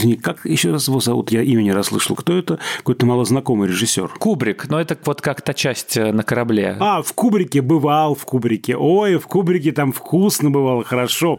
Извини, как еще раз его зовут? Я имя не расслышал. Кто это? Какой-то малознакомый режиссер. Кубрик, но это вот как та часть э, на корабле. А, в Кубрике бывал, в Кубрике. Ой, в Кубрике там вкусно бывало, хорошо.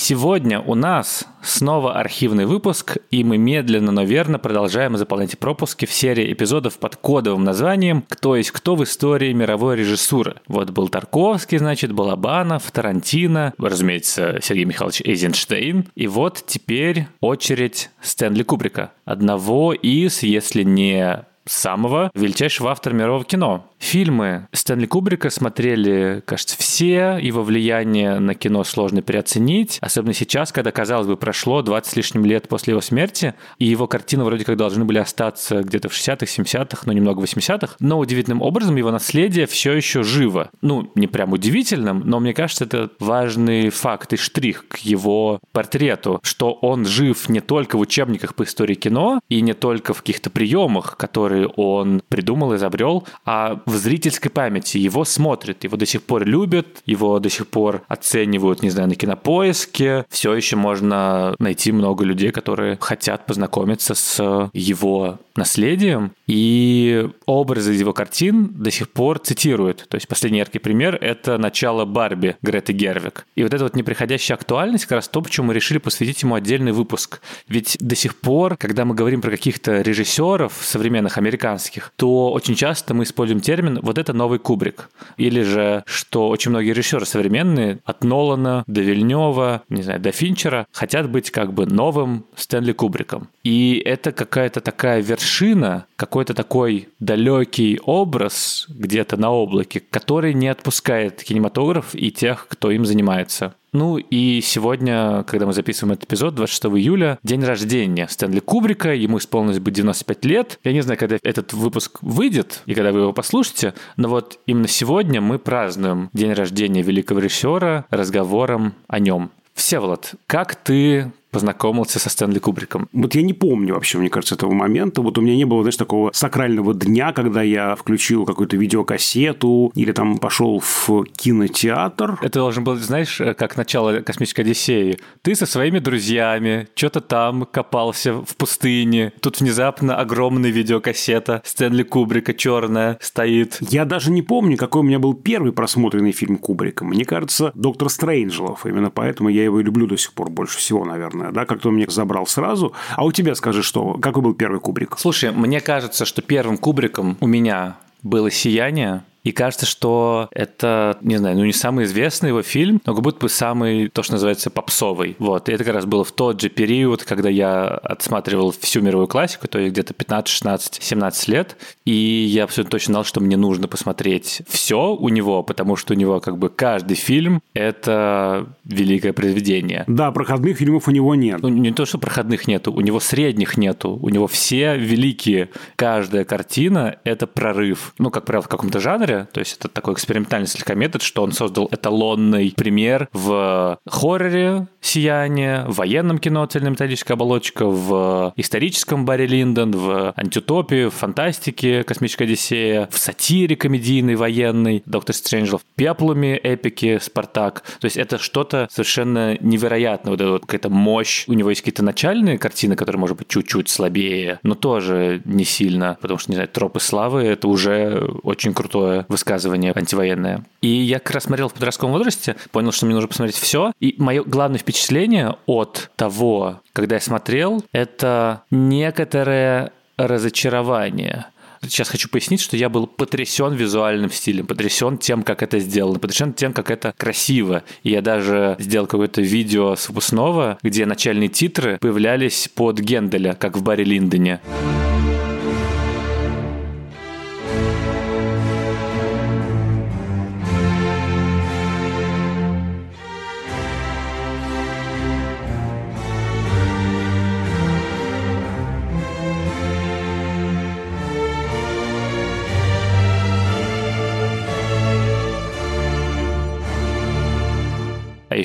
Сегодня у нас снова архивный выпуск, и мы медленно, но верно продолжаем заполнять пропуски в серии эпизодов под кодовым названием «Кто есть кто в истории мировой режиссуры». Вот был Тарковский, значит, Балабанов, Тарантино, разумеется, Сергей Михайлович Эйзенштейн. И вот теперь очередь Стэнли Кубрика. Одного из, если не самого величайшего автора мирового кино. Фильмы Стэнли Кубрика смотрели, кажется, все. Его влияние на кино сложно переоценить. Особенно сейчас, когда, казалось бы, прошло 20 с лишним лет после его смерти, и его картины вроде как должны были остаться где-то в 60-х, 70-х, но немного в 80-х. Но удивительным образом его наследие все еще живо. Ну, не прям удивительным, но мне кажется, это важный факт и штрих к его портрету, что он жив не только в учебниках по истории кино и не только в каких-то приемах, которые он придумал, изобрел, а в зрительской памяти. Его смотрят, его до сих пор любят, его до сих пор оценивают, не знаю, на кинопоиске. Все еще можно найти много людей, которые хотят познакомиться с его наследием, и образы из его картин до сих пор цитируют. То есть последний яркий пример — это начало Барби Греты Гервик. И вот эта вот неприходящая актуальность как раз то, почему мы решили посвятить ему отдельный выпуск. Ведь до сих пор, когда мы говорим про каких-то режиссеров современных американских, то очень часто мы используем термин термин «вот это новый Кубрик». Или же, что очень многие режиссеры современные, от Нолана до Вильнева, не знаю, до Финчера, хотят быть как бы новым Стэнли Кубриком. И это какая-то такая вершина, какой-то такой далекий образ где-то на облаке, который не отпускает кинематограф и тех, кто им занимается. Ну и сегодня, когда мы записываем этот эпизод, 26 июля, день рождения Стэнли Кубрика, ему исполнилось бы 95 лет. Я не знаю, когда этот выпуск выйдет и когда вы его послушаете, но вот именно сегодня мы празднуем день рождения великого режиссера разговором о нем. Всеволод, как ты познакомился со Стэнли Кубриком? Вот я не помню вообще, мне кажется, этого момента. Вот у меня не было, знаешь, такого сакрального дня, когда я включил какую-то видеокассету или там пошел в кинотеатр. Это должен был, знаешь, как начало космической Одиссеи. Ты со своими друзьями что-то там копался в пустыне. Тут внезапно огромная видеокассета Стэнли Кубрика черная стоит. Я даже не помню, какой у меня был первый просмотренный фильм Кубрика. Мне кажется, «Доктор Стрейнджелов». Именно поэтому я его и люблю до сих пор больше всего, наверное наверное, да, как-то он мне забрал сразу. А у тебя скажи, что, какой был первый Кубрик? Слушай, мне кажется, что первым Кубриком у меня было «Сияние», и кажется, что это, не знаю, ну не самый известный его фильм, но как будто бы самый, то, что называется, попсовый. Вот. И это как раз было в тот же период, когда я отсматривал всю мировую классику, то есть где-то 15, 16, 17 лет. И я абсолютно точно знал, что мне нужно посмотреть все у него, потому что у него как бы каждый фильм — это великое произведение. Да, проходных фильмов у него нет. Ну, не то, что проходных нету, у него средних нету. У него все великие. Каждая картина — это прорыв. Ну, как правило, в каком-то жанре, жанре, то есть это такой экспериментальный слегка метод, что он создал эталонный пример в хорроре «Сияние», в военном кино «Цельнометаллическая оболочка», в историческом Барри Линдон, в антиутопии, в фантастике «Космическая Одиссея», в сатире комедийной, военной «Доктор Стрэнджел», в пеплуме эпики «Спартак». То есть это что-то совершенно невероятное, вот, вот какая-то мощь. У него есть какие-то начальные картины, которые, может быть, чуть-чуть слабее, но тоже не сильно, потому что, не знаю, «Тропы славы» — это уже очень крутое высказывание антивоенное. И я как раз смотрел в подростковом возрасте, понял, что мне нужно посмотреть все. И мое главное впечатление от того, когда я смотрел, это некоторое разочарование. Сейчас хочу пояснить, что я был потрясен визуальным стилем, потрясен тем, как это сделано, потрясен тем, как это красиво. И я даже сделал какое-то видео с выпускного, где начальные титры появлялись под Генделя, как в Барри Линдоне.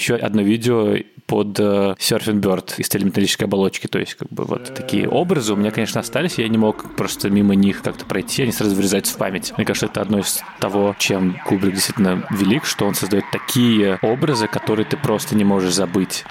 Еще одно видео под uh, Surfing Bird из телеметаллической оболочки. То есть, как бы вот такие образы у меня, конечно, остались, я не мог просто мимо них как-то пройти, они сразу вырезаются в память. Мне кажется, это одно из того, чем Кубрик действительно велик, что он создает такие образы, которые ты просто не можешь забыть.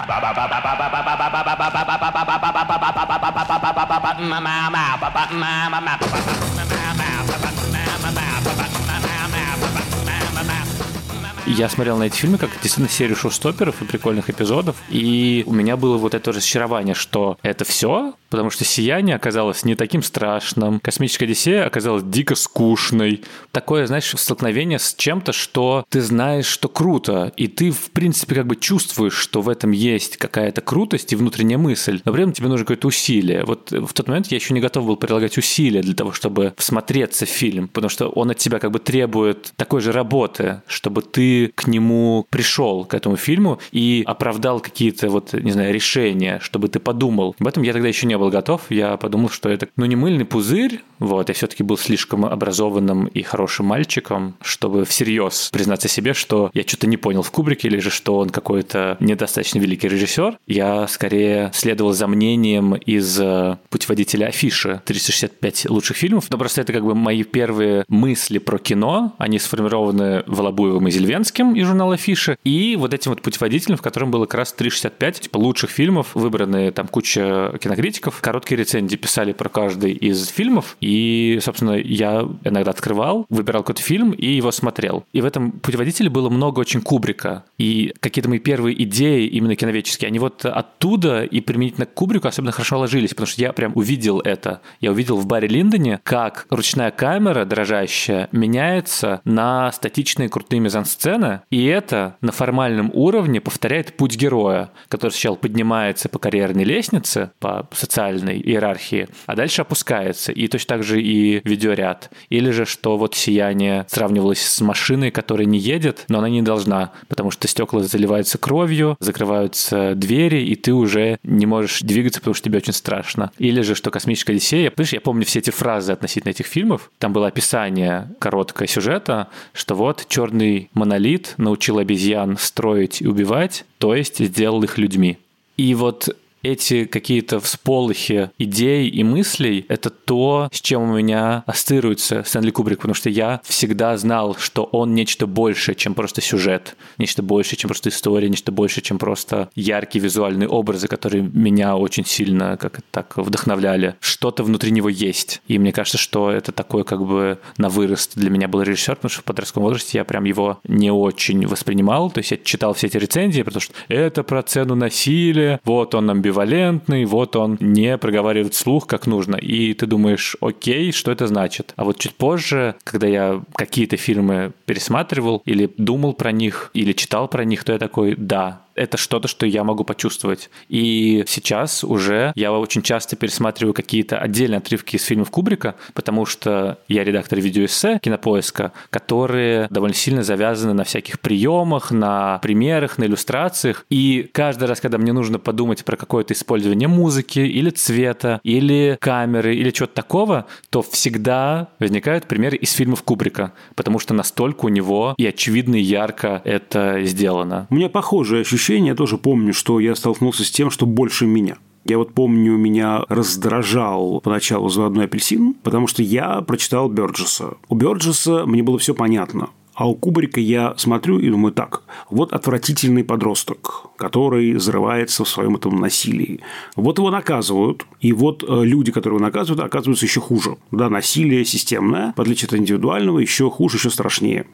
Я смотрел на эти фильмы как действительно серию шоу-стоперов и прикольных эпизодов, и у меня было вот это разочарование, что это все, потому что «Сияние» оказалось не таким страшным, «Космическая Одиссея» оказалась дико скучной. Такое, знаешь, столкновение с чем-то, что ты знаешь, что круто, и ты, в принципе, как бы чувствуешь, что в этом есть какая-то крутость и внутренняя мысль, но при этом тебе нужно какое-то усилие. Вот в тот момент я еще не готов был прилагать усилия для того, чтобы всмотреться в фильм, потому что он от тебя как бы требует такой же работы, чтобы ты к нему пришел, к этому фильму, и оправдал какие-то вот, не знаю, решения, чтобы ты подумал. Об этом я тогда еще не был готов. Я подумал, что это, ну, не мыльный пузырь, вот, я все-таки был слишком образованным и хорошим мальчиком, чтобы всерьез признаться себе, что я что-то не понял в Кубрике, или же что он какой-то недостаточно великий режиссер. Я скорее следовал за мнением из э, путеводителя афиши 365 лучших фильмов. Но просто это как бы мои первые мысли про кино. Они сформированы Волобуевым и Зельвен Зеленским из журнала Фиша и вот этим вот путеводителем, в котором было как раз 365 типа лучших фильмов, выбранные там куча кинокритиков. Короткие рецензии писали про каждый из фильмов, и, собственно, я иногда открывал, выбирал какой-то фильм и его смотрел. И в этом путеводителе было много очень Кубрика. И какие-то мои первые идеи именно киноведческие, они вот оттуда и применительно к Кубрику особенно хорошо ложились, потому что я прям увидел это. Я увидел в баре Линдоне, как ручная камера дрожащая меняется на статичные крутые мизансцены сцена, и это на формальном уровне повторяет путь героя, который сначала поднимается по карьерной лестнице, по социальной иерархии, а дальше опускается. И точно так же и видеоряд. Или же, что вот «Сияние» сравнивалось с машиной, которая не едет, но она не должна, потому что стекла заливаются кровью, закрываются двери, и ты уже не можешь двигаться, потому что тебе очень страшно. Или же, что «Космическая Одиссея», понимаешь, я помню все эти фразы относительно этих фильмов, там было описание короткое сюжета, что вот черный монолит монолит научил обезьян строить и убивать, то есть сделал их людьми. И вот эти какие-то всполохи идей и мыслей — это то, с чем у меня ассоциируется Стэнли Кубрик, потому что я всегда знал, что он нечто большее, чем просто сюжет, нечто большее, чем просто история, нечто большее, чем просто яркие визуальные образы, которые меня очень сильно как так вдохновляли. Что-то внутри него есть. И мне кажется, что это такой как бы на вырост для меня был режиссер, потому что в подростковом возрасте я прям его не очень воспринимал. То есть я читал все эти рецензии, потому что это про цену насилия, вот он нам амбивалентный, вот он не проговаривает слух как нужно. И ты думаешь, окей, что это значит? А вот чуть позже, когда я какие-то фильмы пересматривал или думал про них, или читал про них, то я такой, да, это что-то, что я могу почувствовать. И сейчас уже я очень часто пересматриваю какие-то отдельные отрывки из фильмов Кубрика, потому что я редактор видеоэссе кинопоиска, которые довольно сильно завязаны на всяких приемах, на примерах, на иллюстрациях. И каждый раз, когда мне нужно подумать про какое-то использование музыки или цвета, или камеры, или чего-то такого, то всегда возникают примеры из фильмов Кубрика, потому что настолько у него и очевидно и ярко это сделано. У меня похожее ощущение ощущение, я тоже помню, что я столкнулся с тем, что больше меня. Я вот помню, меня раздражал поначалу «Заводной апельсин», потому что я прочитал Бёрджеса. У Бёрджеса мне было все понятно. А у Кубрика я смотрю и думаю так, вот отвратительный подросток, который взрывается в своем этом насилии. Вот его наказывают, и вот э, люди, которые его наказывают, оказываются еще хуже. Да, насилие системное, в отличие от индивидуального, еще хуже, еще страшнее.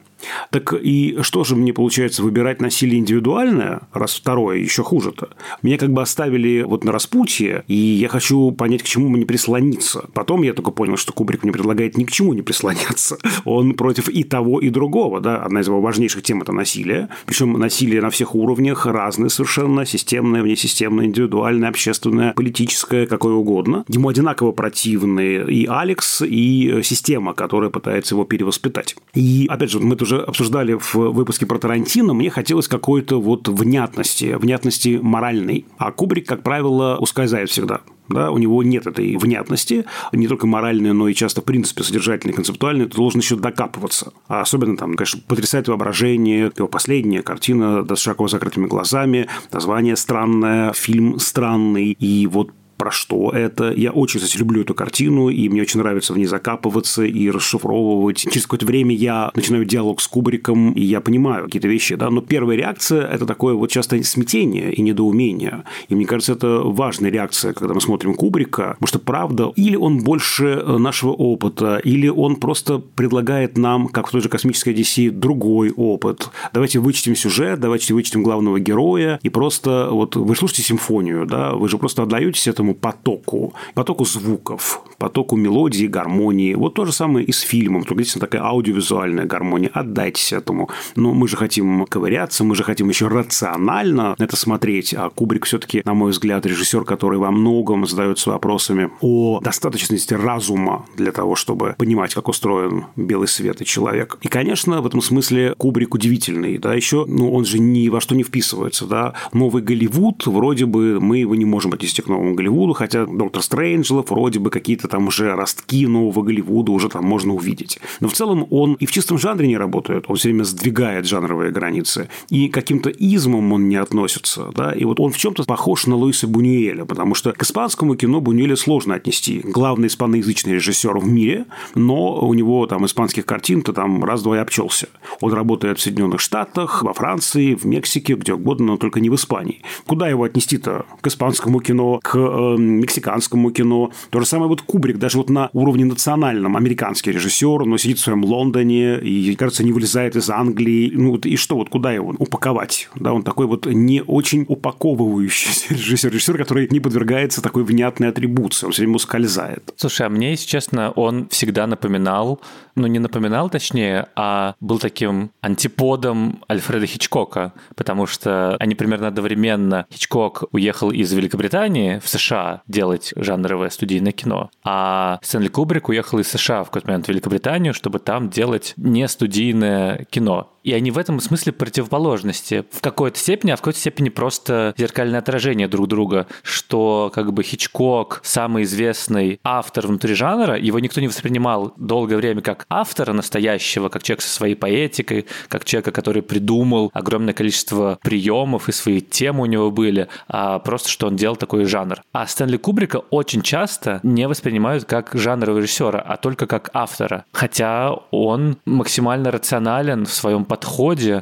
Так и что же мне получается выбирать насилие индивидуальное, раз второе еще хуже-то? Меня как бы оставили вот на распутье, и я хочу понять, к чему мне прислониться. Потом я только понял, что Кубрик мне предлагает ни к чему не прислоняться. Он против и того, и другого. Да? Одна из его важнейших тем – это насилие. Причем насилие на всех уровнях, разное совершенно, системное, внесистемное, индивидуальное, общественное, политическое, какое угодно. Ему одинаково противны и Алекс, и система, которая пытается его перевоспитать. И, опять же, мы тоже уже обсуждали в выпуске про Тарантино, мне хотелось какой-то вот внятности, внятности моральной. А Кубрик, как правило, ускользает всегда Да? У него нет этой внятности, не только моральной, но и часто, в принципе, содержательной, концептуальной. Ты должен еще докапываться. А особенно там, конечно, потрясает воображение. Его последняя картина с широко закрытыми глазами, название странное, фильм странный. И вот про что это. Я очень, кстати, люблю эту картину, и мне очень нравится в ней закапываться и расшифровывать. Через какое-то время я начинаю диалог с Кубриком, и я понимаю какие-то вещи, да, но первая реакция – это такое вот часто смятение и недоумение. И мне кажется, это важная реакция, когда мы смотрим Кубрика, потому что, правда, или он больше э, нашего опыта, или он просто предлагает нам, как в той же «Космической Одиссее», другой опыт. Давайте вычтем сюжет, давайте вычтем главного героя, и просто вот вы слушаете симфонию, да, вы же просто отдаетесь этому этому потоку, потоку звуков, потоку мелодии, гармонии. Вот то же самое и с фильмом. Только здесь такая аудиовизуальная гармония. Отдайтесь этому. Но мы же хотим ковыряться, мы же хотим еще рационально это смотреть. А Кубрик все-таки, на мой взгляд, режиссер, который во многом задается вопросами о достаточности разума для того, чтобы понимать, как устроен белый свет и человек. И, конечно, в этом смысле Кубрик удивительный. Да, еще, ну, он же ни во что не вписывается. Да. Новый Голливуд, вроде бы, мы его не можем отнести к новому Голливуду, Голливуду, хотя Доктор Стрэнджлов вроде бы какие-то там уже ростки нового Голливуда уже там можно увидеть. Но в целом он и в чистом жанре не работает, он все время сдвигает жанровые границы, и каким-то измом он не относится, да, и вот он в чем-то похож на Луиса Бунюэля, потому что к испанскому кино Бунюэля сложно отнести. Главный испаноязычный режиссер в мире, но у него там испанских картин-то там раз-два и обчелся. Он работает в Соединенных Штатах, во Франции, в Мексике, где угодно, но только не в Испании. Куда его отнести-то? К испанскому кино, к мексиканскому кино. То же самое вот Кубрик, даже вот на уровне национальном, американский режиссер, но сидит в своем Лондоне и, кажется, не вылезает из Англии. Ну, и что, вот куда его упаковать? Да, он такой вот не очень упаковывающийся режиссер, режиссер, который не подвергается такой внятной атрибуции, он все время ускользает. Слушай, а мне, если честно, он всегда напоминал ну не напоминал точнее, а был таким антиподом Альфреда Хичкока, потому что они примерно одновременно. Хичкок уехал из Великобритании в США делать жанровое студийное кино, а Стэнли Кубрик уехал из США в какой-то момент в Великобританию, чтобы там делать не студийное кино. И они в этом смысле противоположности. В какой-то степени, а в какой-то степени просто зеркальное отражение друг друга, что как бы Хичкок, самый известный автор внутри жанра, его никто не воспринимал долгое время как автора настоящего, как человек со своей поэтикой, как человека, который придумал огромное количество приемов и свои темы у него были, а просто что он делал такой жанр. А Стэнли Кубрика очень часто не воспринимают как жанрового режиссера, а только как автора. Хотя он максимально рационален в своем подходе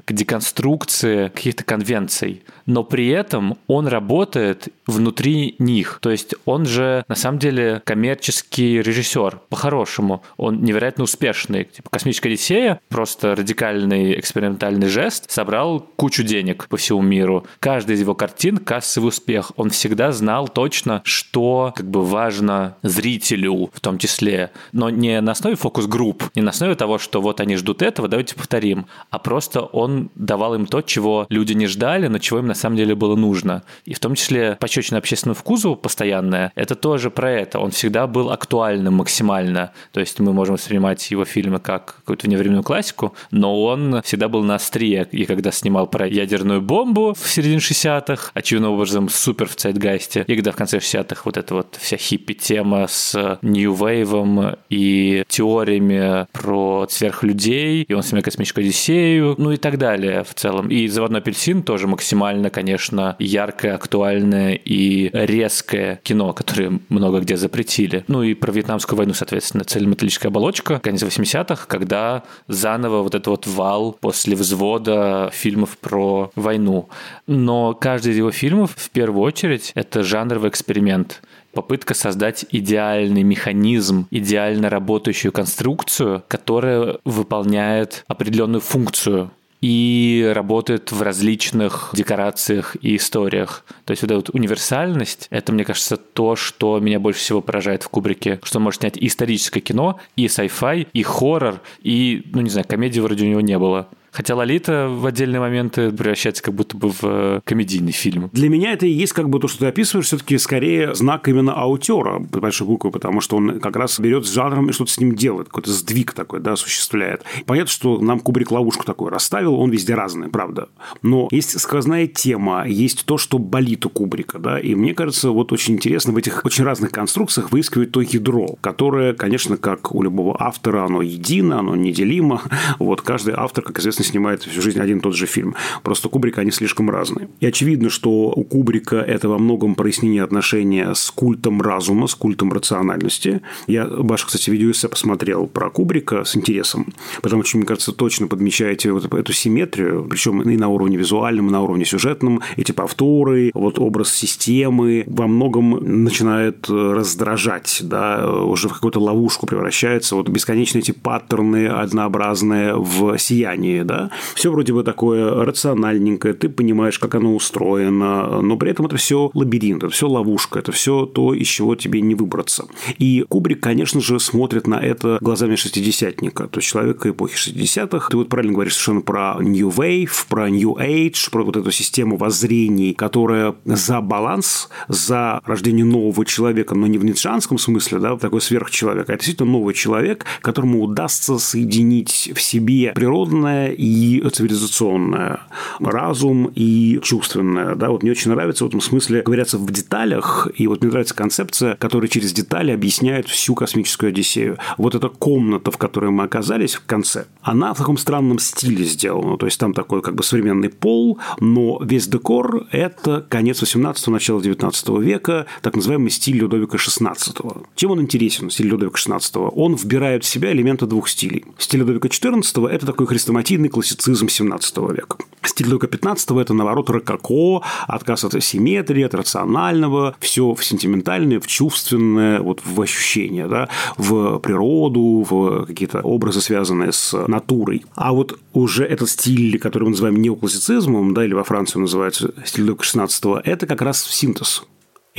к деконструкции каких-то конвенций, но при этом он работает внутри них. То есть он же на самом деле коммерческий режиссер, по-хорошему. Он невероятно успешный. Типа «Космическая Одиссея» — просто радикальный экспериментальный жест, собрал кучу денег по всему миру. Каждая из его картин — кассовый успех. Он всегда знал точно, что как бы важно зрителю в том числе. Но не на основе фокус-групп, не на основе того, что вот они ждут этого, давайте повторим, а просто он давал им то, чего люди не ждали, но чего им на самом деле было нужно. И в том числе пощечина общественному вкусу постоянная, это тоже про это. Он всегда был актуальным максимально. То есть мы можем воспринимать его фильмы как какую-то вневременную классику, но он всегда был на острие. И когда снимал про ядерную бомбу в середине 60-х, очевидным образом супер в Цайтгайсте, и когда в конце 60-х вот эта вот вся хиппи-тема с New Wave и теориями про сверхлюдей, и он снимает космическую Одиссею, ну и так далее в целом. И «Заводной апельсин» тоже максимально конечно, яркое, актуальное и резкое кино, которое много где запретили. Ну и про Вьетнамскую войну, соответственно, цельнометаллическая оболочка, конец 80-х, когда заново вот этот вот вал после взвода фильмов про войну. Но каждый из его фильмов, в первую очередь, это жанровый эксперимент попытка создать идеальный механизм, идеально работающую конструкцию, которая выполняет определенную функцию и работает в различных декорациях и историях. То есть вот эта вот универсальность, это, мне кажется, то, что меня больше всего поражает в Кубрике, что он может снять и историческое кино, и sci-fi, и хоррор, и, ну не знаю, комедии вроде у него не было. Хотя «Лолита» в отдельные моменты превращается как будто бы в комедийный фильм. Для меня это и есть как бы то, что ты описываешь, все-таки скорее знак именно аутера, большой буквы, потому что он как раз берет с жанром и что-то с ним делает, какой-то сдвиг такой, да, осуществляет. Понятно, что нам Кубрик ловушку такую расставил, он везде разный, правда. Но есть сквозная тема, есть то, что болит у Кубрика, да, и мне кажется, вот очень интересно в этих очень разных конструкциях выискивать то ядро, которое, конечно, как у любого автора, оно едино, оно неделимо. Вот каждый автор, как известно, снимает всю жизнь один и тот же фильм. Просто Кубрика они слишком разные. И очевидно, что у Кубрика это во многом прояснение отношения с культом разума, с культом рациональности. Я ваше, кстати, видео посмотрел про Кубрика с интересом, потому что, мне кажется, точно подмечаете вот эту симметрию, причем и на уровне визуальном, и на уровне сюжетном, эти повторы, вот образ системы во многом начинает раздражать, да, уже в какую-то ловушку превращается, вот бесконечные эти паттерны однообразные в сиянии, да, все вроде бы такое рациональненькое, ты понимаешь, как оно устроено, но при этом это все лабиринт, это все ловушка, это все то, из чего тебе не выбраться. И Кубрик, конечно же, смотрит на это глазами шестидесятника, то есть человека эпохи 60-х. Ты вот правильно говоришь совершенно про New Wave, про New Age, про вот эту систему воззрений, которая за баланс, за рождение нового человека, но не в ницшанском смысле, да, такой сверхчеловек, а это действительно новый человек, которому удастся соединить в себе природное и цивилизационное, разум и чувственное. Да? Вот мне очень нравится в этом смысле говорятся в деталях, и вот мне нравится концепция, которая через детали объясняет всю космическую Одиссею. Вот эта комната, в которой мы оказались в конце, она в таком странном стиле сделана. То есть там такой как бы современный пол, но весь декор – это конец 18-го, начало 19 века, так называемый стиль Людовика XVI. Чем он интересен, стиль Людовика XVI? Он вбирает в себя элементы двух стилей. Стиль Людовика XIV – это такой хрестоматийный классицизм 17 века. Стиль Людовика XV – это, наоборот, рококо, отказ от симметрии, от рационального, все в сентиментальное, в чувственное, вот в ощущение, да, в природу, в какие-то образы, связанные с натурой. А вот уже этот стиль, который мы называем неоклассицизмом, да, или во Франции называется стиль Людовика XVI, это как раз синтез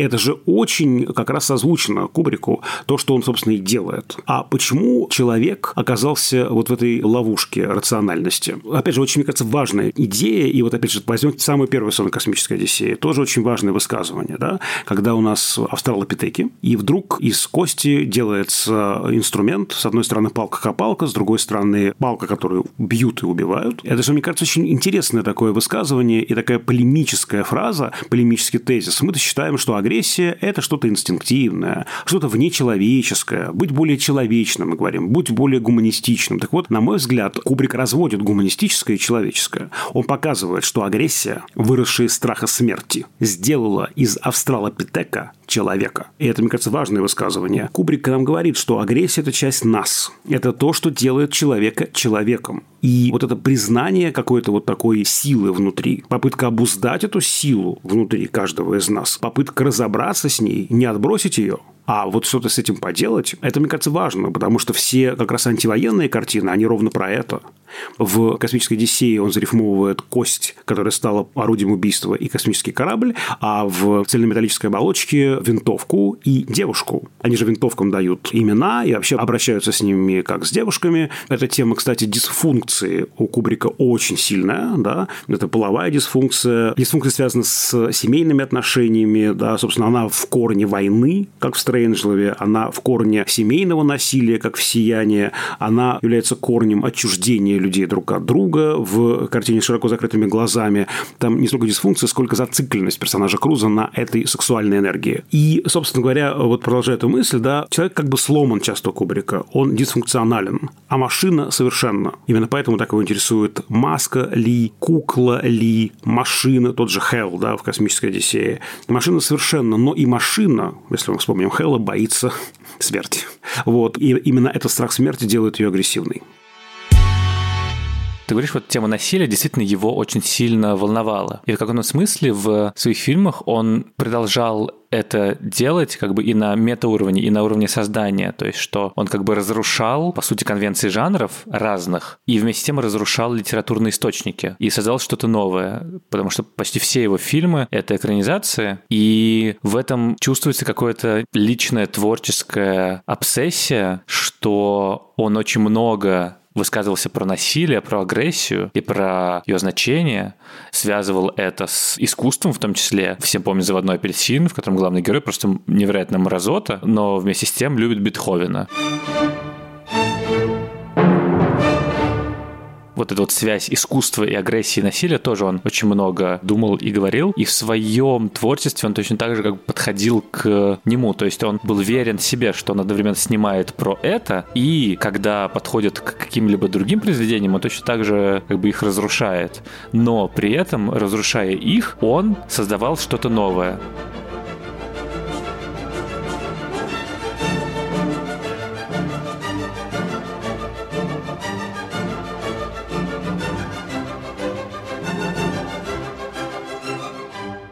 это же очень как раз созвучно Кубрику, то, что он, собственно, и делает. А почему человек оказался вот в этой ловушке рациональности? Опять же, очень, мне кажется, важная идея, и вот, опять же, возьмем самый первый сон космической Одиссеи, тоже очень важное высказывание, да, когда у нас австралопитеки, и вдруг из кости делается инструмент, с одной стороны палка-копалка, с другой стороны палка, которую бьют и убивают. Это же, мне кажется, очень интересное такое высказывание и такая полемическая фраза, полемический тезис. Мы-то считаем, что агрессия – это что-то инстинктивное, что-то внечеловеческое. Быть более человечным, мы говорим, будь более гуманистичным. Так вот, на мой взгляд, Кубрик разводит гуманистическое и человеческое. Он показывает, что агрессия, выросшая из страха смерти, сделала из австралопитека человека. И это, мне кажется, важное высказывание. Кубрик нам говорит, что агрессия – это часть нас. Это то, что делает человека человеком. И вот это признание какой-то вот такой силы внутри, попытка обуздать эту силу внутри каждого из нас, попытка разобраться с ней, не отбросить ее, а вот что-то с этим поделать, это, мне кажется, важно, потому что все как раз антивоенные картины, они ровно про это. В «Космической Одиссее» он зарифмовывает кость, которая стала орудием убийства, и космический корабль, а в цельнометаллической оболочке винтовку и девушку. Они же винтовкам дают имена и вообще обращаются с ними как с девушками. Эта тема, кстати, дисфункции у Кубрика очень сильная, да, это половая дисфункция. Дисфункция связана с семейными отношениями, да, собственно, она в корне войны, как в Стрэнджлове, она в корне семейного насилия, как в «Сияние», она является корнем отчуждения людей друг от друга в картине широко закрытыми глазами. Там не столько дисфункция, сколько зацикленность персонажа Круза на этой сексуальной энергии. И, собственно говоря, вот продолжая эту мысль, да, человек как бы сломан часто Кубрика, он дисфункционален, а машина совершенно. Именно поэтому так его интересует маска ли, кукла ли, машина, тот же Хелл, да, в «Космической Одиссее». Машина совершенно, но и машина, если мы вспомним Хэлла, боится смерти. Вот. И именно этот страх смерти делает ее агрессивной. Ты говоришь, вот тема насилия действительно его очень сильно волновала. И в каком-то смысле в своих фильмах он продолжал это делать как бы и на метауровне, и на уровне создания. То есть, что он как бы разрушал, по сути, конвенции жанров разных, и вместе с тем разрушал литературные источники и создал что-то новое. Потому что почти все его фильмы — это экранизации, и в этом чувствуется какая-то личная творческая обсессия, что он очень много высказывался про насилие, про агрессию и про ее значение, связывал это с искусством в том числе. Всем помню «Заводной апельсин», в котором главный герой просто невероятно мразота, но вместе с тем любит Бетховена. Вот эта вот связь искусства и агрессии и насилия тоже он очень много думал и говорил. И в своем творчестве он точно так же как бы подходил к нему. То есть он был верен себе, что он одновременно снимает про это, и когда подходит к каким-либо другим произведениям, он точно так же как бы их разрушает. Но при этом, разрушая их, он создавал что-то новое.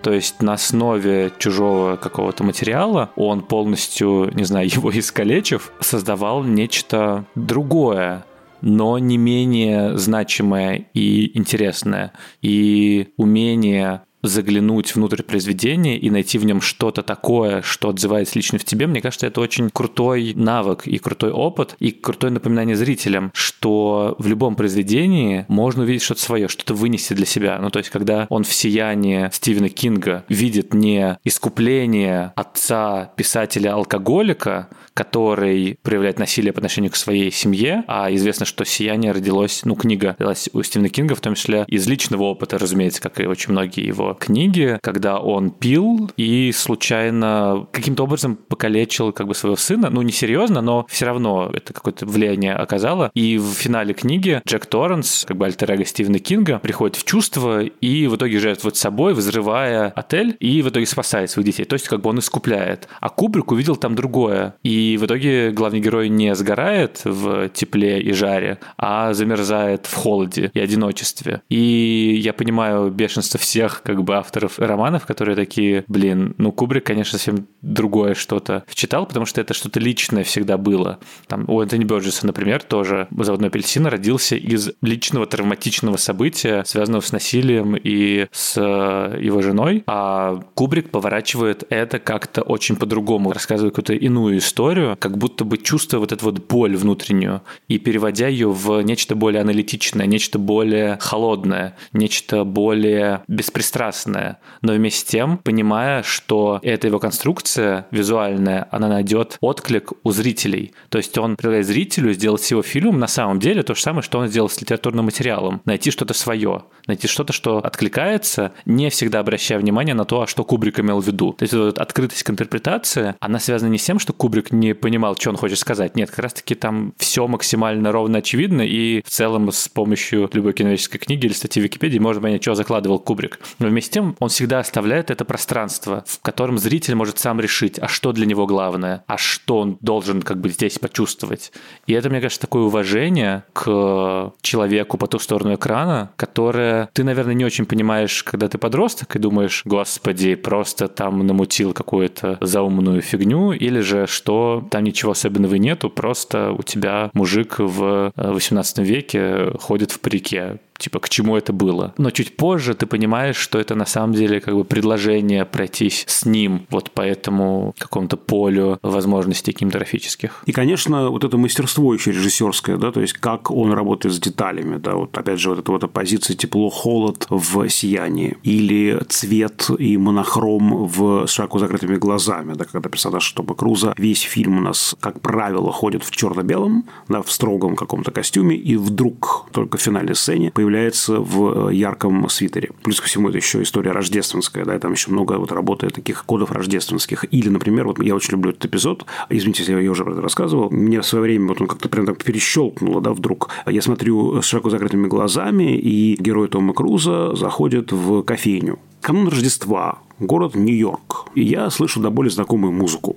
То есть на основе чужого какого-то материала он полностью, не знаю, его искалечив, создавал нечто другое, но не менее значимое и интересное. И умение заглянуть внутрь произведения и найти в нем что-то такое, что отзывается лично в тебе, мне кажется, это очень крутой навык и крутой опыт, и крутое напоминание зрителям, что в любом произведении можно увидеть что-то свое, что-то вынести для себя. Ну, то есть, когда он в сиянии Стивена Кинга видит не искупление отца писателя-алкоголика, который проявляет насилие по отношению к своей семье, а известно, что «Сияние» родилось, ну, книга родилась у Стивена Кинга, в том числе из личного опыта, разумеется, как и очень многие его книги, когда он пил и случайно каким-то образом покалечил как бы своего сына, ну, не серьезно, но все равно это какое-то влияние оказало. И в финале книги Джек Торренс, как бы альтер Стивена Кинга, приходит в чувство и в итоге жертвует собой, взрывая отель, и в итоге спасает своих детей. То есть как бы он искупляет. А Кубрик увидел там другое. И в итоге главный герой не сгорает в тепле и жаре, а замерзает в холоде и одиночестве. И я понимаю бешенство всех как бы авторов романов, которые такие, блин, ну Кубрик, конечно, совсем другое что-то вчитал, потому что это что-то личное всегда было. Там у Энтони Бёрджеса, например, тоже «Заводной апельсин» родился из личного травматичного события, связанного с насилием и с э, его женой, а Кубрик поворачивает это как-то очень по-другому, рассказывает какую-то иную историю, как будто бы чувствуя вот эту вот боль внутреннюю и переводя ее в нечто более аналитичное, нечто более холодное, нечто более беспристрастное, но вместе с тем понимая, что эта его конструкция визуальная, она найдет отклик у зрителей. То есть он предлагает зрителю сделать его фильмом на самом деле то же самое, что он сделал с литературным материалом. Найти что-то свое, найти что-то, что откликается, не всегда обращая внимание на то, а что Кубрик имел в виду. То есть вот открытость к интерпретации, она связана не с тем, что Кубрик не понимал, что он хочет сказать. Нет, как раз-таки там все максимально ровно очевидно, и в целом с помощью любой киновической книги или статьи Википедии можно понять, что закладывал Кубрик. Но вместе с тем он всегда оставляет это пространство, в котором зритель может сам решить, а что для него главное, а что он должен как бы здесь почувствовать. И это, мне кажется, такое уважение к человеку по ту сторону экрана, которое ты, наверное, не очень понимаешь, когда ты подросток и думаешь, господи, просто там намутил какую-то заумную фигню, или же что там ничего особенного нету, просто у тебя мужик в 18 э, веке ходит в парике типа, к чему это было. Но чуть позже ты понимаешь, что это на самом деле как бы предложение пройтись с ним вот по этому какому-то полю возможностей кинематографических. И, конечно, вот это мастерство еще режиссерское, да, то есть как он работает с деталями, да, вот опять же вот эта вот оппозиция тепло-холод в сиянии или цвет и монохром в широко закрытыми глазами, да, когда персонаж Тома Круза весь фильм у нас, как правило, ходит в черно-белом, да, в строгом каком-то костюме, и вдруг только в финальной сцене появляется появляется в э, ярком свитере. Плюс ко всему, это еще история рождественская, да, и там еще много вот работы таких кодов рождественских. Или, например, вот я очень люблю этот эпизод, извините, если я уже про это рассказывал, мне в свое время вот он как-то прям так перещелкнуло, да, вдруг. Я смотрю с широко закрытыми глазами, и герой Тома Круза заходит в кофейню. Канун Рождества, город Нью-Йорк. И я слышу до боли знакомую музыку.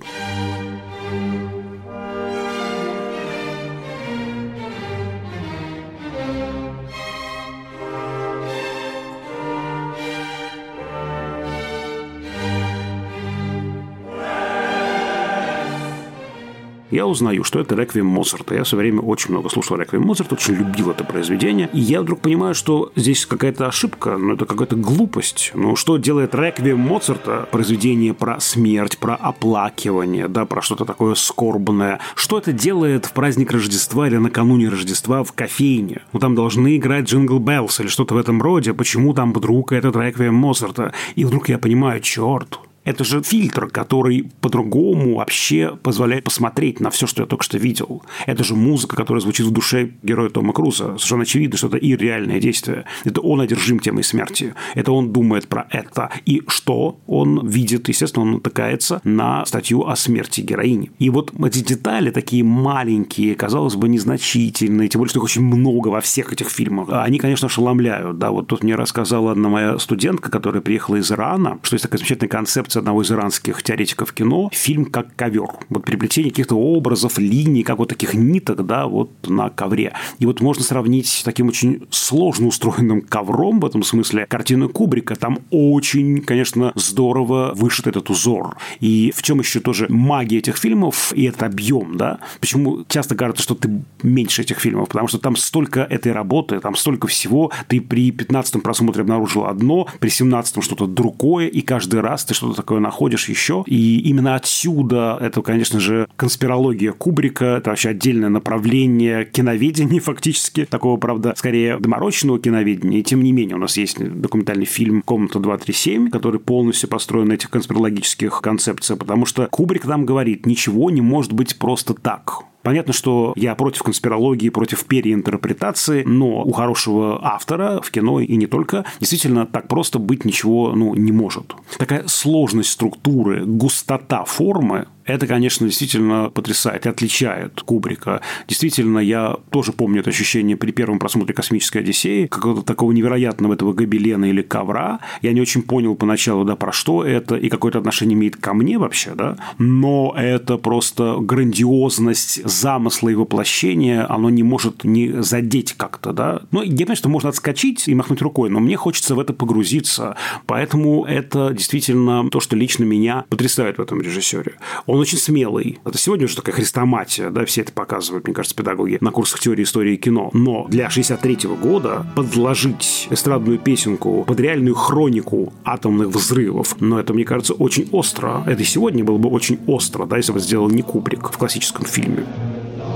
Я узнаю, что это реквием Моцарта. Я все время очень много слушал реквием Моцарта, очень любил это произведение. И я вдруг понимаю, что здесь какая-то ошибка, ну это какая-то глупость. Ну что делает реквием Моцарта, произведение про смерть, про оплакивание, да, про что-то такое скорбное. Что это делает в праздник Рождества или накануне Рождества в кофейне? Ну там должны играть Jingle Bells или что-то в этом роде. Почему там вдруг этот реквием Моцарта? И вдруг я понимаю, черт, это же фильтр, который по-другому вообще позволяет посмотреть на все, что я только что видел. Это же музыка, которая звучит в душе героя Тома Круза. Совершенно очевидно, что это и реальное действие. Это он одержим темой смерти. Это он думает про это. И что он видит? Естественно, он натыкается на статью о смерти героини. И вот эти детали, такие маленькие, казалось бы, незначительные, тем более, что их очень много во всех этих фильмах, они, конечно, ошеломляют. Да, вот тут мне рассказала одна моя студентка, которая приехала из Ирана, что есть такая замечательная концепция концепция одного из иранских теоретиков кино, фильм как ковер. Вот переплетение каких-то образов, линий, как вот таких ниток, да, вот на ковре. И вот можно сравнить с таким очень сложно устроенным ковром в этом смысле картины Кубрика. Там очень, конечно, здорово вышит этот узор. И в чем еще тоже магия этих фильмов и этот объем, да? Почему часто кажется, что ты меньше этих фильмов? Потому что там столько этой работы, там столько всего. Ты при 15-м просмотре обнаружил одно, при 17-м что-то другое, и каждый раз ты что-то такое находишь еще. И именно отсюда это, конечно же, конспирология Кубрика, это вообще отдельное направление киноведения фактически, такого, правда, скорее домороченного киноведения. И тем не менее у нас есть документальный фильм «Комната 237», который полностью построен на этих конспирологических концепциях, потому что Кубрик нам говорит, ничего не может быть просто так. Понятно, что я против конспирологии, против переинтерпретации, но у хорошего автора в кино и не только действительно так просто быть ничего ну, не может. Такая сложность структуры, густота формы это, конечно, действительно потрясает и отличает Кубрика. Действительно, я тоже помню это ощущение при первом просмотре «Космической Одиссеи», какого-то такого невероятного этого гобелена или ковра. Я не очень понял поначалу, да, про что это и какое-то отношение имеет ко мне вообще, да, но это просто грандиозность замысла и воплощения, оно не может не задеть как-то, да. Ну, я понимаю, что можно отскочить и махнуть рукой, но мне хочется в это погрузиться, поэтому это действительно то, что лично меня потрясает в этом режиссере. Он очень смелый. Это сегодня уже такая хрестоматия, да, все это показывают, мне кажется, педагоги на курсах теории истории кино. Но для 63 -го года подложить эстрадную песенку под реальную хронику атомных взрывов, но это, мне кажется, очень остро. Это и сегодня было бы очень остро, да, если бы сделал не Кубрик в классическом фильме.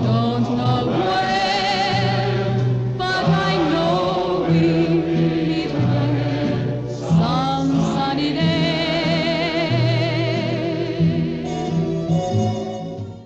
Don't know where, but I know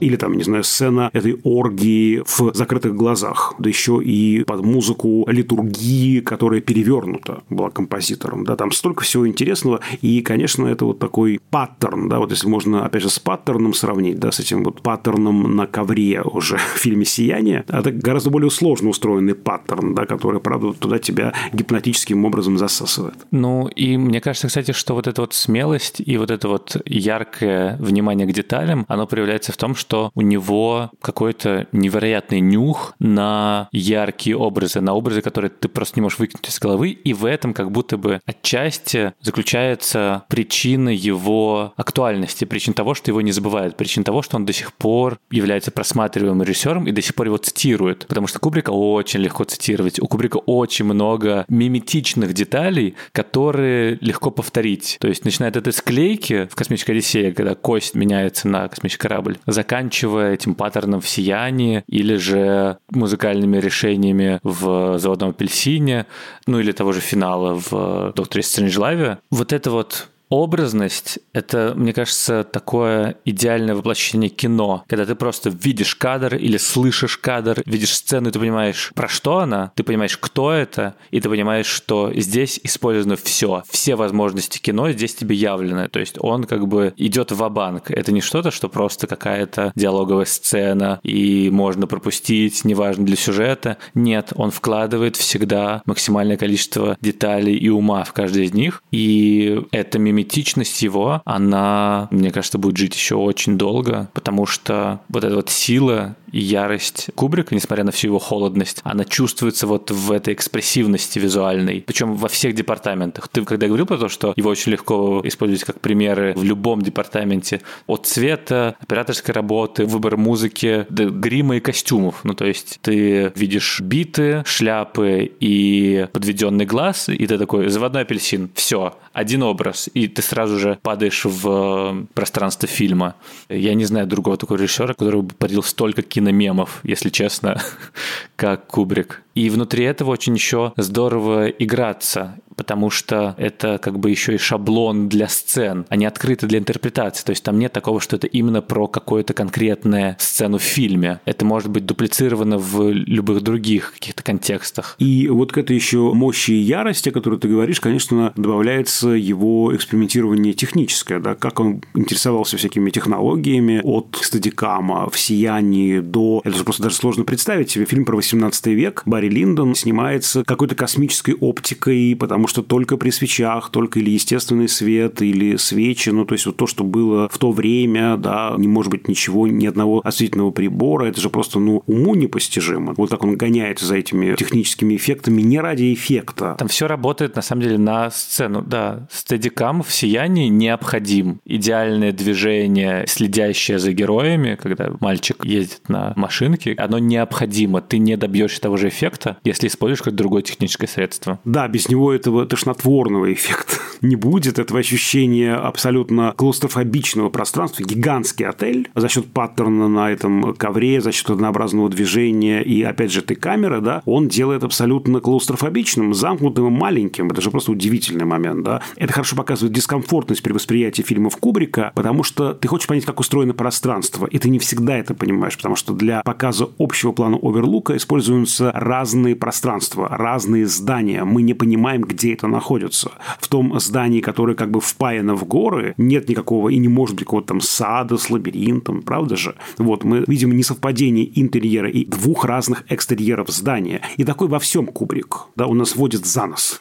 Или там, не знаю, сцена этой оргии в закрытых глазах, да еще и под музыку литургии, которая перевернута была композитором. Да, там столько всего интересного. И, конечно, это вот такой паттерн, да, вот если можно, опять же, с паттерном сравнить, да, с этим вот паттерном на ковре уже в фильме «Сияние», это гораздо более сложно устроенный паттерн, да, который, правда, туда тебя гипнотическим образом засасывает. Ну, и мне кажется, кстати, что вот эта вот смелость и вот это вот яркое внимание к деталям, оно проявляется в том, что что у него какой-то невероятный нюх на яркие образы, на образы, которые ты просто не можешь выкинуть из головы, и в этом как будто бы отчасти заключается причина его актуальности, причина того, что его не забывают, причина того, что он до сих пор является просматриваемым режиссером и до сих пор его цитирует, потому что Кубрика очень легко цитировать, у Кубрика очень много миметичных деталей, которые легко повторить. То есть начинает это склейки в «Космической Одиссее», когда кость меняется на космический корабль, заканчивая заканчивая этим паттерном в «Сиянии» или же музыкальными решениями в «Заводном апельсине», ну или того же финала в «Докторе Стрэнджлаве». Вот это вот Образность — это, мне кажется, такое идеальное воплощение кино, когда ты просто видишь кадр или слышишь кадр, видишь сцену, и ты понимаешь, про что она, ты понимаешь, кто это, и ты понимаешь, что здесь использовано все, все возможности кино здесь тебе явлены, то есть он как бы идет в банк. Это не что-то, что просто какая-то диалоговая сцена, и можно пропустить, неважно для сюжета. Нет, он вкладывает всегда максимальное количество деталей и ума в каждый из них, и это мимо миметичность его, она, мне кажется, будет жить еще очень долго, потому что вот эта вот сила и ярость Кубрика, несмотря на всю его холодность, она чувствуется вот в этой экспрессивности визуальной, причем во всех департаментах. Ты когда говорил про то, что его очень легко использовать как примеры в любом департаменте, от цвета, операторской работы, выбор музыки, до грима и костюмов. Ну, то есть ты видишь биты, шляпы и подведенный глаз, и ты такой, заводной апельсин, все, один образ, и ты сразу же падаешь в пространство фильма. Я не знаю другого такого режиссера, который бы подарил столько киномемов, если честно, как Кубрик. И внутри этого очень еще здорово играться, потому что это как бы еще и шаблон для сцен, они открыты для интерпретации. То есть там нет такого, что это именно про какую-то конкретную сцену в фильме. Это может быть дуплицировано в любых других каких-то контекстах. И вот к этой еще мощи и ярости, о которой ты говоришь, конечно, добавляется его экспериментирование техническое, да, как он интересовался всякими технологиями от стадикама в сиянии до... Это же просто даже сложно представить себе фильм про 18 век. Барри Линдон снимается какой-то космической оптикой, потому что только при свечах, только или естественный свет, или свечи, ну, то есть вот то, что было в то время, да, не может быть ничего, ни одного осветительного прибора, это же просто, ну, уму непостижимо. Вот так он гоняется за этими техническими эффектами не ради эффекта. Там все работает, на самом деле, на сцену, да. Стедикам в сиянии необходим. Идеальное движение, следящее за героями, когда мальчик ездит на машинке, оно необходимо. Ты не добьешься того же эффекта, если используешь какое-то другое техническое средство. Да, без него этого тошнотворного эффекта не будет, этого ощущения абсолютно клаустрофобичного пространства. Гигантский отель за счет паттерна на этом ковре, за счет однообразного движения и, опять же, этой камеры, да, он делает абсолютно клаустрофобичным, замкнутым и маленьким. Это же просто удивительный момент, да. Это хорошо показывает дискомфортность при восприятии фильмов Кубрика, потому что ты хочешь понять, как устроено пространство, и ты не всегда это понимаешь, потому что для показа общего плана оверлука используются разные пространства, разные здания. Мы не понимаем, где это находится. В том здании, которое как бы впаяно в горы, нет никакого и не может быть какого-то там сада с лабиринтом, правда же? Вот, мы видим несовпадение интерьера и двух разных экстерьеров здания. И такой во всем Кубрик. Да, у нас водит за нос.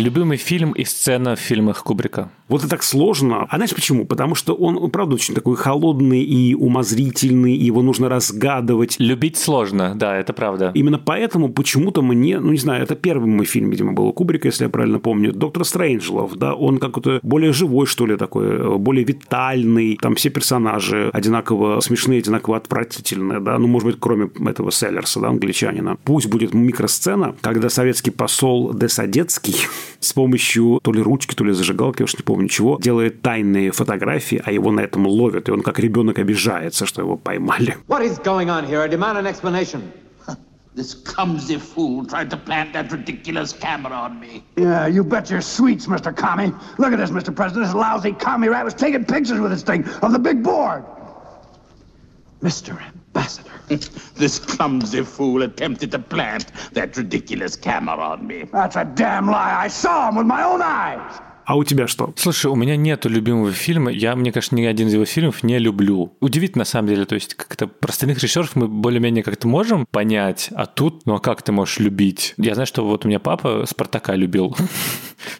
Любимый фильм и сцена в фильмах Кубрика? Вот это так сложно. А знаешь почему? Потому что он, правда, очень такой холодный и умозрительный, и его нужно разгадывать. Любить сложно, да, это правда. Именно поэтому почему-то мне, ну не знаю, это первый мой фильм, видимо, был у Кубрика, если я правильно помню, «Доктор Стрэнджлов», да, он какой-то более живой, что ли, такой, более витальный, там все персонажи одинаково смешные, одинаково отвратительные, да, ну, может быть, кроме этого Селлерса, да, англичанина. Пусть будет микросцена, когда советский посол Десадецкий с помощью то ли ручки, то ли зажигалки, я уж не помню чего, делает тайные фотографии, а его на этом ловят, и он как ребенок обижается, что его поймали. What is going on here? I demand an explanation. This clumsy fool tried to plant that ridiculous camera on me. Yeah, you bet your sweets, Mr. Commie. Look at this, Mr. President. This lousy commie rat was taking pictures with this thing of the big board. Mr. Ambassador. this clumsy fool attempted to plant that ridiculous camera on me. That's a damn lie. I saw him with my own eyes. А у тебя что? Слушай, у меня нету любимого фильма. Я, мне кажется, ни один из его фильмов не люблю. Удивительно, на самом деле. То есть, как-то простых режиссеров мы более-менее как-то можем понять, а тут, ну а как ты можешь любить? Я знаю, что вот у меня папа Спартака любил.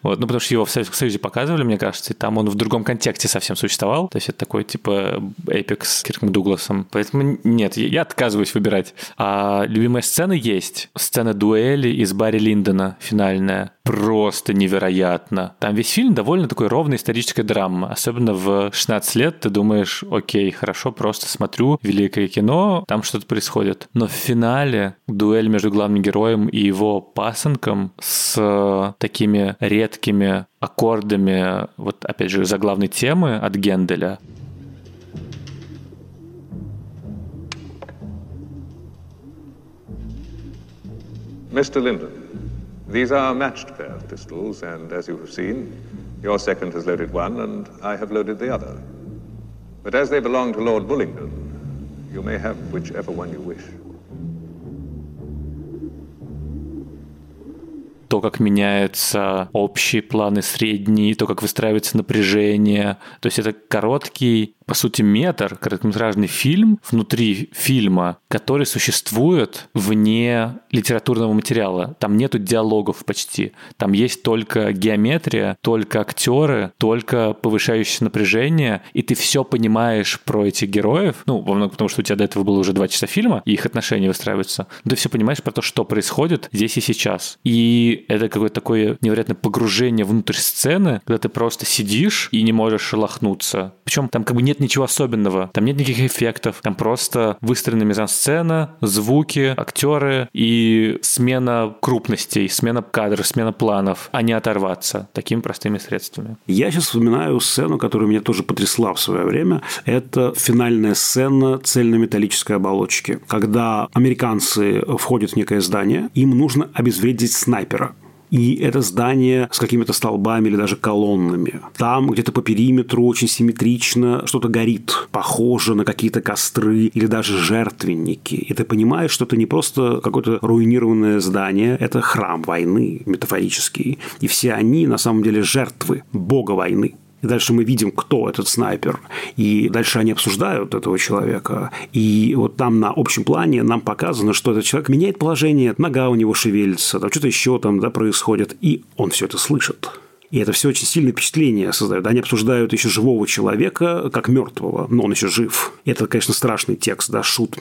Вот, ну, потому что его в Советском Союзе показывали, мне кажется, и там он в другом контексте совсем существовал. То есть это такой, типа, эпик с Кирком Дугласом. Поэтому нет, я отказываюсь выбирать. А любимая сцена есть. Сцена дуэли из Барри Линдона, финальная. Просто невероятно. Там весь фильм довольно такой ровной исторической драмы. Особенно в 16 лет ты думаешь, окей, хорошо, просто смотрю великое кино, там что-то происходит. Но в финале дуэль между главным героем и его пасынком с такими редкими аккордами, вот опять же, заглавной темы от Генделя. Mr. Linden, these are matched pair of pistols, and as you have seen, your second has loaded one, and I have loaded the other. But as they belong to Lord Bullingdon, you may have whichever one you wish. то, как меняются общие планы, средние, то, как выстраивается напряжение. То есть это короткий по сути, метр, короткометражный фильм внутри фильма, который существует вне литературного материала. Там нету диалогов почти. Там есть только геометрия, только актеры, только повышающее напряжение, и ты все понимаешь про этих героев, ну, во многом потому, что у тебя до этого было уже два часа фильма, и их отношения выстраиваются. Ты все понимаешь про то, что происходит здесь и сейчас. И это какое-то такое невероятное погружение внутрь сцены, когда ты просто сидишь и не можешь шелохнуться. Причем там как бы нет ничего особенного, там нет никаких эффектов, там просто выстроена мизансцена, звуки, актеры и смена крупностей, смена кадров, смена планов, а не оторваться такими простыми средствами. Я сейчас вспоминаю сцену, которая меня тоже потрясла в свое время. Это финальная сцена цельнометаллической оболочки. Когда американцы входят в некое здание, им нужно обезвредить снайпера и это здание с какими-то столбами или даже колоннами. Там где-то по периметру очень симметрично что-то горит, похоже на какие-то костры или даже жертвенники. И ты понимаешь, что это не просто какое-то руинированное здание, это храм войны метафорический. И все они на самом деле жертвы бога войны. И дальше мы видим, кто этот снайпер. И дальше они обсуждают этого человека. И вот там на общем плане нам показано, что этот человек меняет положение, нога у него шевелится, там что-то еще там да, происходит. И он все это слышит. И это все очень сильное впечатление создает. Они обсуждают еще живого человека как мертвого, но он еще жив. Это, конечно, страшный текст, да, шут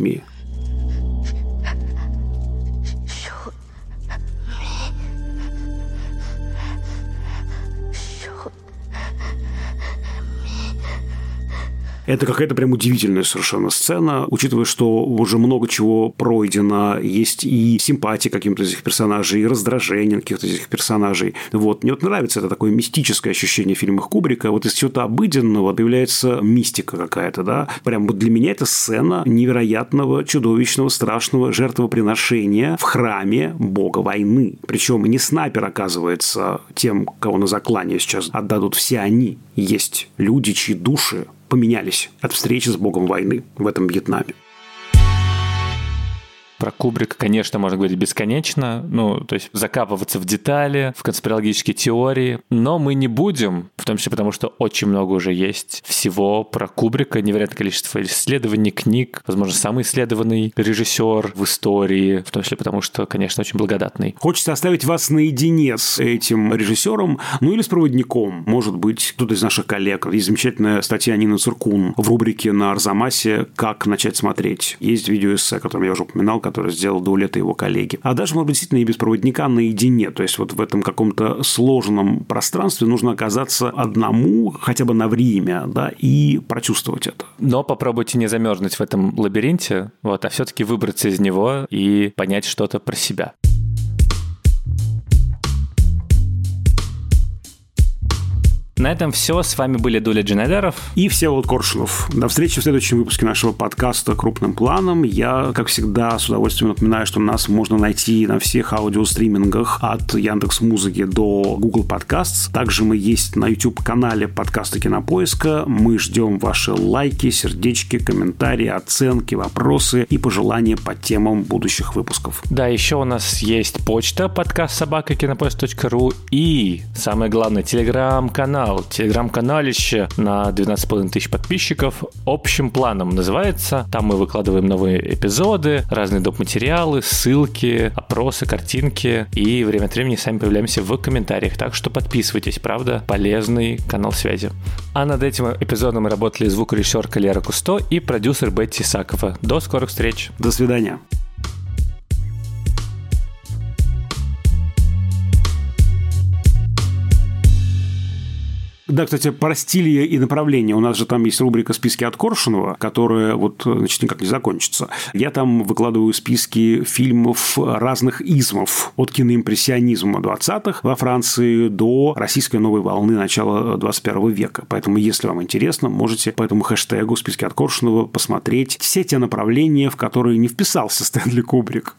Это какая-то прям удивительная совершенно сцена, учитывая, что уже много чего пройдено, есть и симпатия каким-то из этих персонажей, и раздражение каких-то из этих персонажей. Вот. Мне вот нравится это такое мистическое ощущение в фильмах Кубрика. Вот из чего-то обыденного появляется мистика какая-то, да. Прям вот для меня это сцена невероятного, чудовищного, страшного жертвоприношения в храме бога войны. Причем не снайпер оказывается тем, кого на заклание сейчас отдадут все они. Есть люди, чьи души поменялись от встречи с богом войны в этом Вьетнаме. Про Кубрика, конечно, можно говорить бесконечно, ну, то есть закапываться в детали, в конспирологические теории, но мы не будем, в том числе потому, что очень много уже есть всего про Кубрика, невероятное количество исследований, книг, возможно, самый исследованный режиссер в истории, в том числе потому, что, конечно, очень благодатный. Хочется оставить вас наедине с этим режиссером, ну или с проводником, может быть, кто-то из наших коллег. Есть замечательная статья Нины Цуркун в рубрике на Арзамасе «Как начать смотреть». Есть видеоэссе, о котором я уже упоминал, который сделал Даулет и его коллеги. А даже, может быть, действительно и без проводника наедине. То есть вот в этом каком-то сложном пространстве нужно оказаться одному хотя бы на время, да, и прочувствовать это. Но попробуйте не замерзнуть в этом лабиринте, вот, а все-таки выбраться из него и понять что-то про себя. На этом все. С вами были Дуля Джинайдаров и Всеволод Коршунов. До встречи в следующем выпуске нашего подкаста «Крупным планом». Я, как всегда, с удовольствием напоминаю, что нас можно найти на всех аудиостримингах от Яндекс Музыки до Google Podcasts. Также мы есть на YouTube-канале подкаста Кинопоиска. Мы ждем ваши лайки, сердечки, комментарии, оценки, вопросы и пожелания по темам будущих выпусков. Да, еще у нас есть почта подкаст собака кинопоиск.ру и, самое главное, телеграм-канал канал, телеграм-каналище на 12,5 тысяч подписчиков общим планом называется. Там мы выкладываем новые эпизоды, разные доп. материалы, ссылки, опросы, картинки и время от времени сами появляемся в комментариях. Так что подписывайтесь, правда, полезный канал связи. А над этим эпизодом работали звукорежиссер Калера Кусто и продюсер Бетти Сакова. До скорых встреч. До свидания. Да, кстати, про стили и направление. У нас же там есть рубрика «Списки от Коршунова», которая вот, значит, никак не закончится. Я там выкладываю списки фильмов разных измов. От киноимпрессионизма 20-х во Франции до российской новой волны начала 21 века. Поэтому, если вам интересно, можете по этому хэштегу «Списки от Коршунова» посмотреть все те направления, в которые не вписался Стэнли Кубрик.